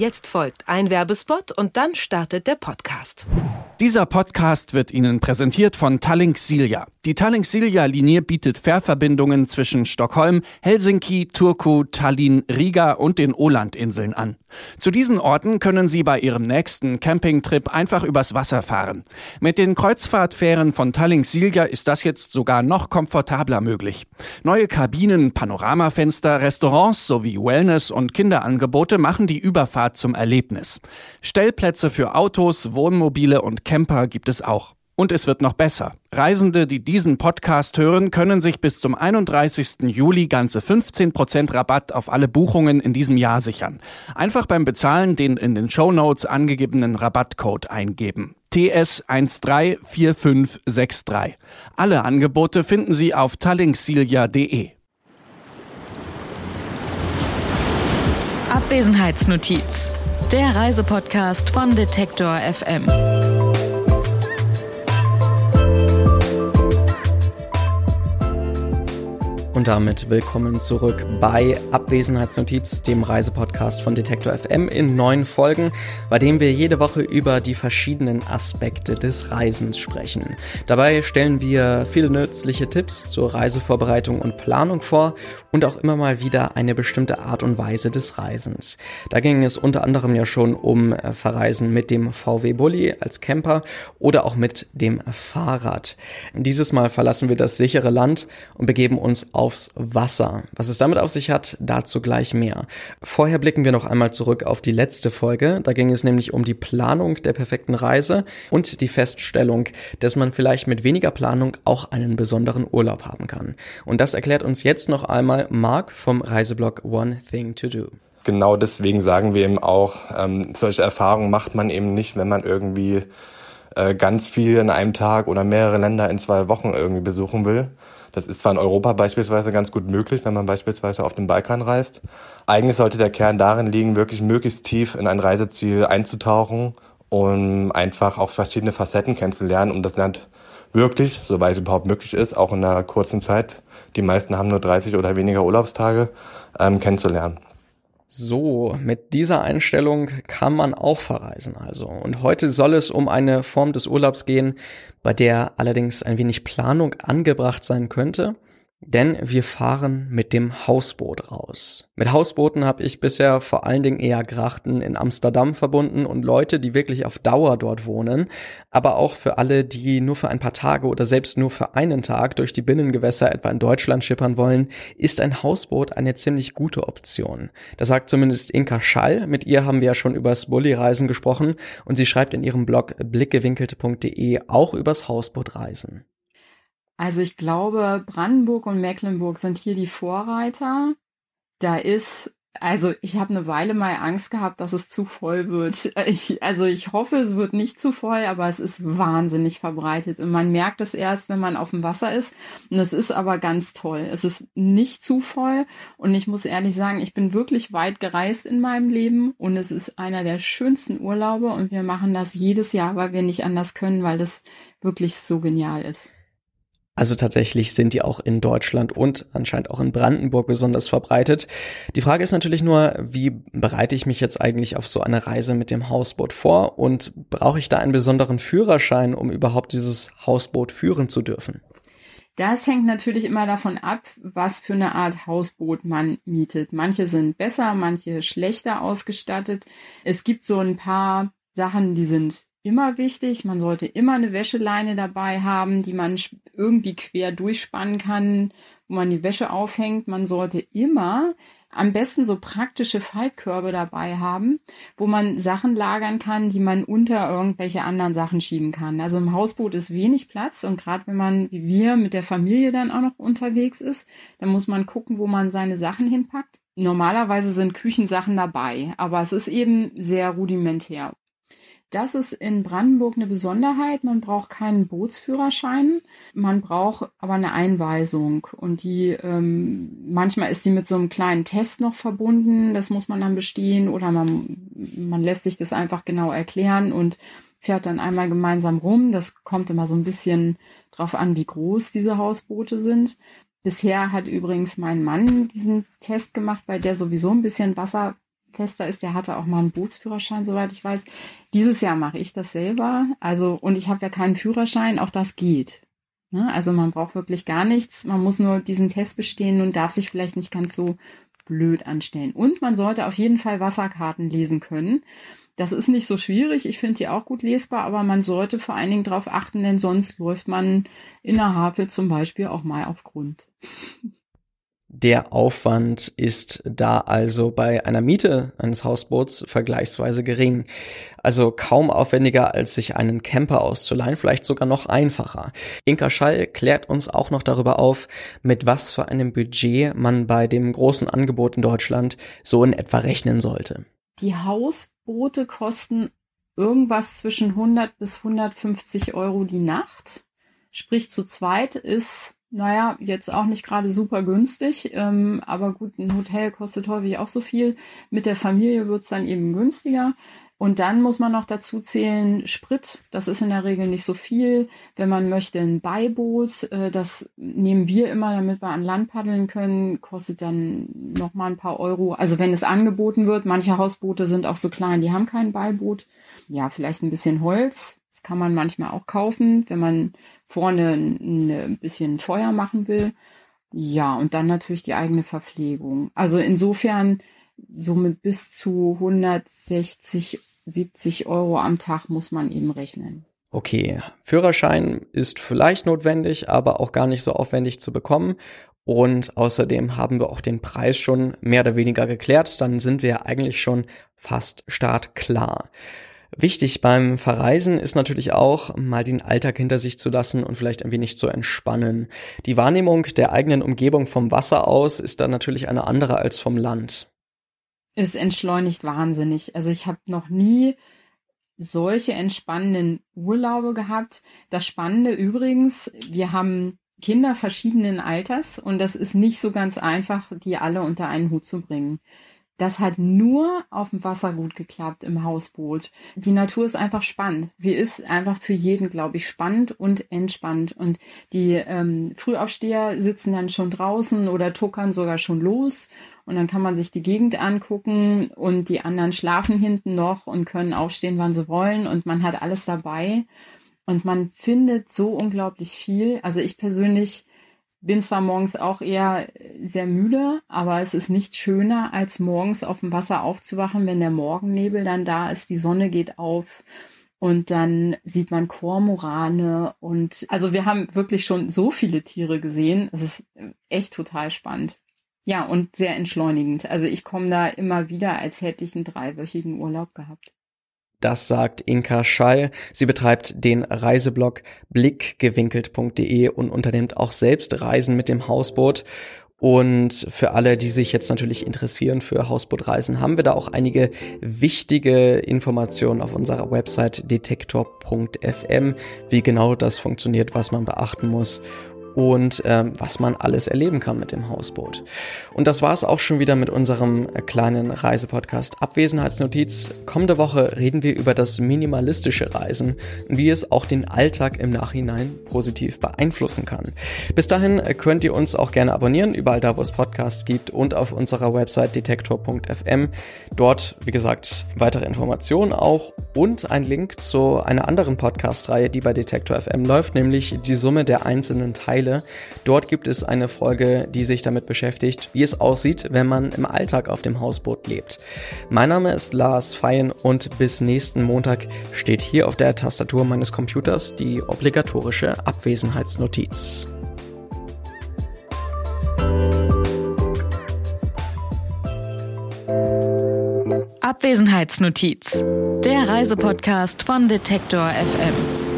Jetzt folgt ein Werbespot und dann startet der Podcast. Dieser Podcast wird Ihnen präsentiert von Tallink Silja. Die Tallink Silja Linie bietet Fährverbindungen zwischen Stockholm, Helsinki, Turku, Tallinn, Riga und den Ålandinseln an. Zu diesen Orten können Sie bei Ihrem nächsten Campingtrip einfach übers Wasser fahren. Mit den Kreuzfahrtfähren von Tallink Silja ist das jetzt sogar noch komfortabler möglich. Neue Kabinen, Panoramafenster, Restaurants sowie Wellness- und Kinderangebote machen die Überfahrt zum Erlebnis. Stellplätze für Autos, Wohnmobile und Camper gibt es auch. Und es wird noch besser. Reisende, die diesen Podcast hören, können sich bis zum 31. Juli ganze 15% Rabatt auf alle Buchungen in diesem Jahr sichern. Einfach beim Bezahlen den in den Show Notes angegebenen Rabattcode eingeben. TS134563. Alle Angebote finden Sie auf tallinksilja.de. Abwesenheitsnotiz. Der Reisepodcast von Detektor FM. Und damit willkommen zurück bei Abwesenheitsnotiz, dem Reisepodcast von Detektor FM in neun Folgen, bei dem wir jede Woche über die verschiedenen Aspekte des Reisens sprechen. Dabei stellen wir viele nützliche Tipps zur Reisevorbereitung und Planung vor und auch immer mal wieder eine bestimmte Art und Weise des Reisens. Da ging es unter anderem ja schon um äh, Verreisen mit dem VW Bulli als Camper oder auch mit dem Fahrrad. Dieses Mal verlassen wir das sichere Land und begeben uns auf aufs Wasser. Was es damit auf sich hat, dazu gleich mehr. Vorher blicken wir noch einmal zurück auf die letzte Folge. Da ging es nämlich um die Planung der perfekten Reise und die Feststellung, dass man vielleicht mit weniger Planung auch einen besonderen Urlaub haben kann. Und das erklärt uns jetzt noch einmal Marc vom Reiseblog One Thing to Do genau deswegen sagen wir eben auch, ähm, solche Erfahrungen macht man eben nicht, wenn man irgendwie äh, ganz viel in einem Tag oder mehrere Länder in zwei Wochen irgendwie besuchen will, das ist zwar in Europa beispielsweise ganz gut möglich, wenn man beispielsweise auf den Balkan reist. Eigentlich sollte der Kern darin liegen, wirklich möglichst tief in ein Reiseziel einzutauchen, um einfach auch verschiedene Facetten kennenzulernen, um das Land wirklich, soweit es überhaupt möglich ist, auch in einer kurzen Zeit, die meisten haben nur 30 oder weniger Urlaubstage, ähm, kennenzulernen. So, mit dieser Einstellung kann man auch verreisen also. Und heute soll es um eine Form des Urlaubs gehen, bei der allerdings ein wenig Planung angebracht sein könnte denn wir fahren mit dem Hausboot raus. Mit Hausbooten habe ich bisher vor allen Dingen eher Grachten in Amsterdam verbunden und Leute, die wirklich auf Dauer dort wohnen, aber auch für alle, die nur für ein paar Tage oder selbst nur für einen Tag durch die Binnengewässer etwa in Deutschland schippern wollen, ist ein Hausboot eine ziemlich gute Option. Das sagt zumindest Inka Schall, mit ihr haben wir ja schon übers Bulli-Reisen gesprochen und sie schreibt in ihrem Blog blickgewinkelte.de auch übers Hausbootreisen. Also ich glaube, Brandenburg und Mecklenburg sind hier die Vorreiter. Da ist, also ich habe eine Weile mal Angst gehabt, dass es zu voll wird. Ich, also ich hoffe, es wird nicht zu voll, aber es ist wahnsinnig verbreitet und man merkt es erst, wenn man auf dem Wasser ist. Und es ist aber ganz toll. Es ist nicht zu voll und ich muss ehrlich sagen, ich bin wirklich weit gereist in meinem Leben und es ist einer der schönsten Urlaube und wir machen das jedes Jahr, weil wir nicht anders können, weil das wirklich so genial ist. Also tatsächlich sind die auch in Deutschland und anscheinend auch in Brandenburg besonders verbreitet. Die Frage ist natürlich nur, wie bereite ich mich jetzt eigentlich auf so eine Reise mit dem Hausboot vor und brauche ich da einen besonderen Führerschein, um überhaupt dieses Hausboot führen zu dürfen? Das hängt natürlich immer davon ab, was für eine Art Hausboot man mietet. Manche sind besser, manche schlechter ausgestattet. Es gibt so ein paar Sachen, die sind immer wichtig. Man sollte immer eine Wäscheleine dabei haben, die man irgendwie quer durchspannen kann, wo man die Wäsche aufhängt. Man sollte immer am besten so praktische Faltkörbe dabei haben, wo man Sachen lagern kann, die man unter irgendwelche anderen Sachen schieben kann. Also im Hausboot ist wenig Platz und gerade wenn man wie wir mit der Familie dann auch noch unterwegs ist, dann muss man gucken, wo man seine Sachen hinpackt. Normalerweise sind Küchensachen dabei, aber es ist eben sehr rudimentär. Das ist in Brandenburg eine Besonderheit. Man braucht keinen Bootsführerschein, man braucht aber eine Einweisung. Und die ähm, manchmal ist die mit so einem kleinen Test noch verbunden. Das muss man dann bestehen oder man, man lässt sich das einfach genau erklären und fährt dann einmal gemeinsam rum. Das kommt immer so ein bisschen drauf an, wie groß diese Hausboote sind. Bisher hat übrigens mein Mann diesen Test gemacht, weil der sowieso ein bisschen Wasser fester ist, der hatte auch mal einen Bootsführerschein, soweit ich weiß. Dieses Jahr mache ich das selber. Also, und ich habe ja keinen Führerschein, auch das geht. Ne? Also man braucht wirklich gar nichts. Man muss nur diesen Test bestehen und darf sich vielleicht nicht ganz so blöd anstellen. Und man sollte auf jeden Fall Wasserkarten lesen können. Das ist nicht so schwierig. Ich finde die auch gut lesbar, aber man sollte vor allen Dingen darauf achten, denn sonst läuft man in der Havel zum Beispiel auch mal auf Grund. Der Aufwand ist da also bei einer Miete eines Hausboots vergleichsweise gering. Also kaum aufwendiger, als sich einen Camper auszuleihen, vielleicht sogar noch einfacher. Inka Schall klärt uns auch noch darüber auf, mit was für einem Budget man bei dem großen Angebot in Deutschland so in etwa rechnen sollte. Die Hausboote kosten irgendwas zwischen 100 bis 150 Euro die Nacht. Sprich, zu zweit ist naja, jetzt auch nicht gerade super günstig, ähm, aber gut, ein Hotel kostet häufig auch so viel. Mit der Familie wird's dann eben günstiger. Und dann muss man noch dazu zählen Sprit. Das ist in der Regel nicht so viel. Wenn man möchte, ein Beiboot, äh, das nehmen wir immer, damit wir an Land paddeln können, kostet dann noch mal ein paar Euro. Also wenn es angeboten wird, manche Hausboote sind auch so klein, die haben kein Beiboot. Ja, vielleicht ein bisschen Holz, das kann man manchmal auch kaufen, wenn man vorne ein bisschen Feuer machen will. Ja, und dann natürlich die eigene Verpflegung. Also insofern so mit bis zu 160, 70 Euro am Tag muss man eben rechnen. Okay, Führerschein ist vielleicht notwendig, aber auch gar nicht so aufwendig zu bekommen. Und außerdem haben wir auch den Preis schon mehr oder weniger geklärt. Dann sind wir eigentlich schon fast startklar. Wichtig beim Verreisen ist natürlich auch, mal den Alltag hinter sich zu lassen und vielleicht ein wenig zu entspannen. Die Wahrnehmung der eigenen Umgebung vom Wasser aus ist dann natürlich eine andere als vom Land. Es entschleunigt wahnsinnig. Also ich habe noch nie solche entspannenden Urlaube gehabt. Das Spannende übrigens, wir haben Kinder verschiedenen Alters und das ist nicht so ganz einfach, die alle unter einen Hut zu bringen. Das hat nur auf dem Wasser gut geklappt im Hausboot. Die Natur ist einfach spannend. Sie ist einfach für jeden, glaube ich, spannend und entspannt. Und die ähm, Frühaufsteher sitzen dann schon draußen oder tuckern sogar schon los. Und dann kann man sich die Gegend angucken und die anderen schlafen hinten noch und können aufstehen, wann sie wollen. Und man hat alles dabei. Und man findet so unglaublich viel. Also ich persönlich bin zwar morgens auch eher sehr müde, aber es ist nicht schöner, als morgens auf dem Wasser aufzuwachen, wenn der Morgennebel dann da ist, die Sonne geht auf und dann sieht man Kormorane und also wir haben wirklich schon so viele Tiere gesehen. Es ist echt total spannend. Ja, und sehr entschleunigend. Also ich komme da immer wieder, als hätte ich einen dreiwöchigen Urlaub gehabt. Das sagt Inka Schall. Sie betreibt den Reiseblog blickgewinkelt.de und unternimmt auch selbst Reisen mit dem Hausboot. Und für alle, die sich jetzt natürlich interessieren für Hausbootreisen, haben wir da auch einige wichtige Informationen auf unserer Website detektor.fm, wie genau das funktioniert, was man beachten muss und ähm, was man alles erleben kann mit dem Hausboot. Und das war es auch schon wieder mit unserem äh, kleinen Reisepodcast Abwesenheitsnotiz. Kommende Woche reden wir über das minimalistische Reisen und wie es auch den Alltag im Nachhinein positiv beeinflussen kann. Bis dahin äh, könnt ihr uns auch gerne abonnieren, überall da, wo es Podcasts gibt und auf unserer Website detektor.fm. Dort, wie gesagt, weitere Informationen auch und ein Link zu einer anderen Podcast-Reihe, die bei Detektor FM läuft, nämlich die Summe der einzelnen Teile Teile. Dort gibt es eine Folge, die sich damit beschäftigt, wie es aussieht, wenn man im Alltag auf dem Hausboot lebt. Mein Name ist Lars Feyen und bis nächsten Montag steht hier auf der Tastatur meines Computers die obligatorische Abwesenheitsnotiz. Abwesenheitsnotiz, der Reisepodcast von Detektor FM.